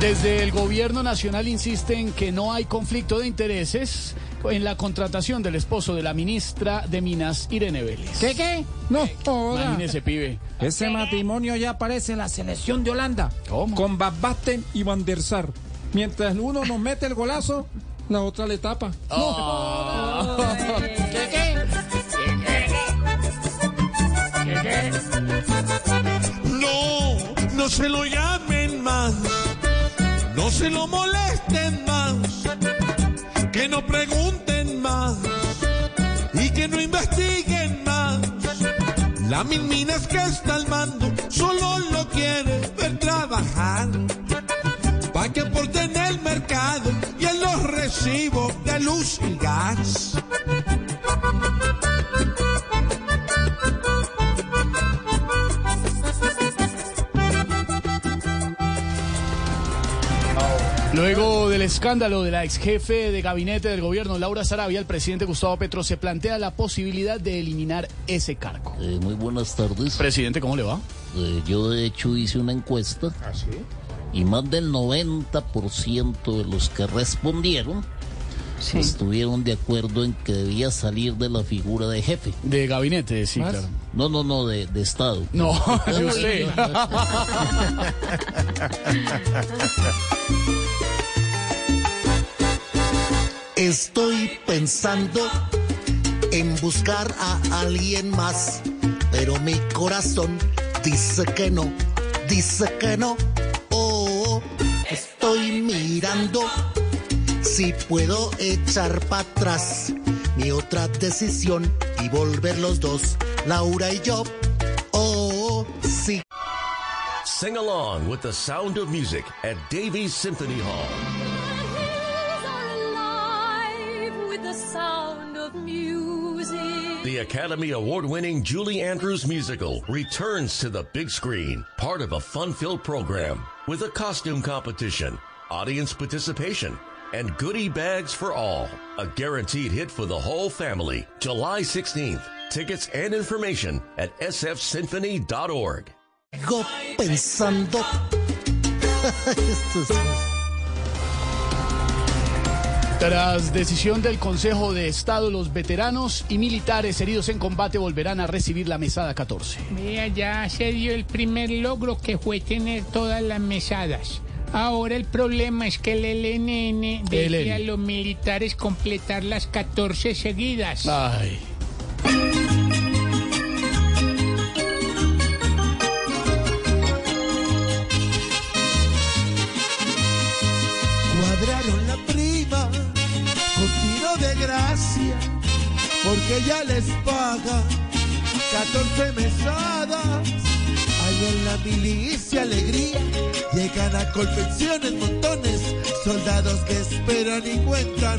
Desde el gobierno nacional insisten que no hay conflicto de intereses en la contratación del esposo de la ministra de Minas, Irene Vélez. ¿Qué qué? No, joda. Imagínese, pibe. Ese matrimonio ya aparece en la selección de Holanda. ¿Cómo? Con Van Basten y Van der Sar. Mientras uno nos mete el golazo, la otra le tapa. ¿Qué, qué? No, no se lo más, no se lo molesten más, que no pregunten más y que no investiguen más. La mil minas que está al mando solo lo quiere ver trabajar. Pa' que aporten el mercado y en los recibos de luz y gas. Luego del escándalo de la ex jefe de gabinete del gobierno, Laura Sarabia, el presidente Gustavo Petro se plantea la posibilidad de eliminar ese cargo. Eh, muy buenas tardes. Presidente, ¿cómo le va? Eh, yo de hecho hice una encuesta y más del 90% de los que respondieron estuvieron de acuerdo en que debía salir de la figura de jefe. De gabinete, sí, ¿Más? claro. No, no, no, de, de Estado. No, yo sé. Estoy pensando en buscar a alguien más, pero mi corazón dice que no, dice que no. Oh, estoy mirando si puedo echar para atrás mi otra decisión y volver los dos, Laura y yo. Oh, sí. Sing along with the sound of music at Davies Symphony Hall. The Academy Award winning Julie Andrews musical returns to the big screen, part of a fun filled program with a costume competition, audience participation, and goodie bags for all. A guaranteed hit for the whole family. July 16th. Tickets and information at sfsymphony.org. Sigo pensando. Tras decisión del Consejo de Estado, los veteranos y militares heridos en combate volverán a recibir la mesada 14. Vea, ya se dio el primer logro que fue tener todas las mesadas. Ahora el problema es que el LNN debe LN. a los militares completar las 14 seguidas. Ay. Cuadraron la prima con tiro de gracia, porque ya les paga 14 mesadas. Hay en la milicia alegría, llegan a confecciones montones, soldados que esperan y cuentan.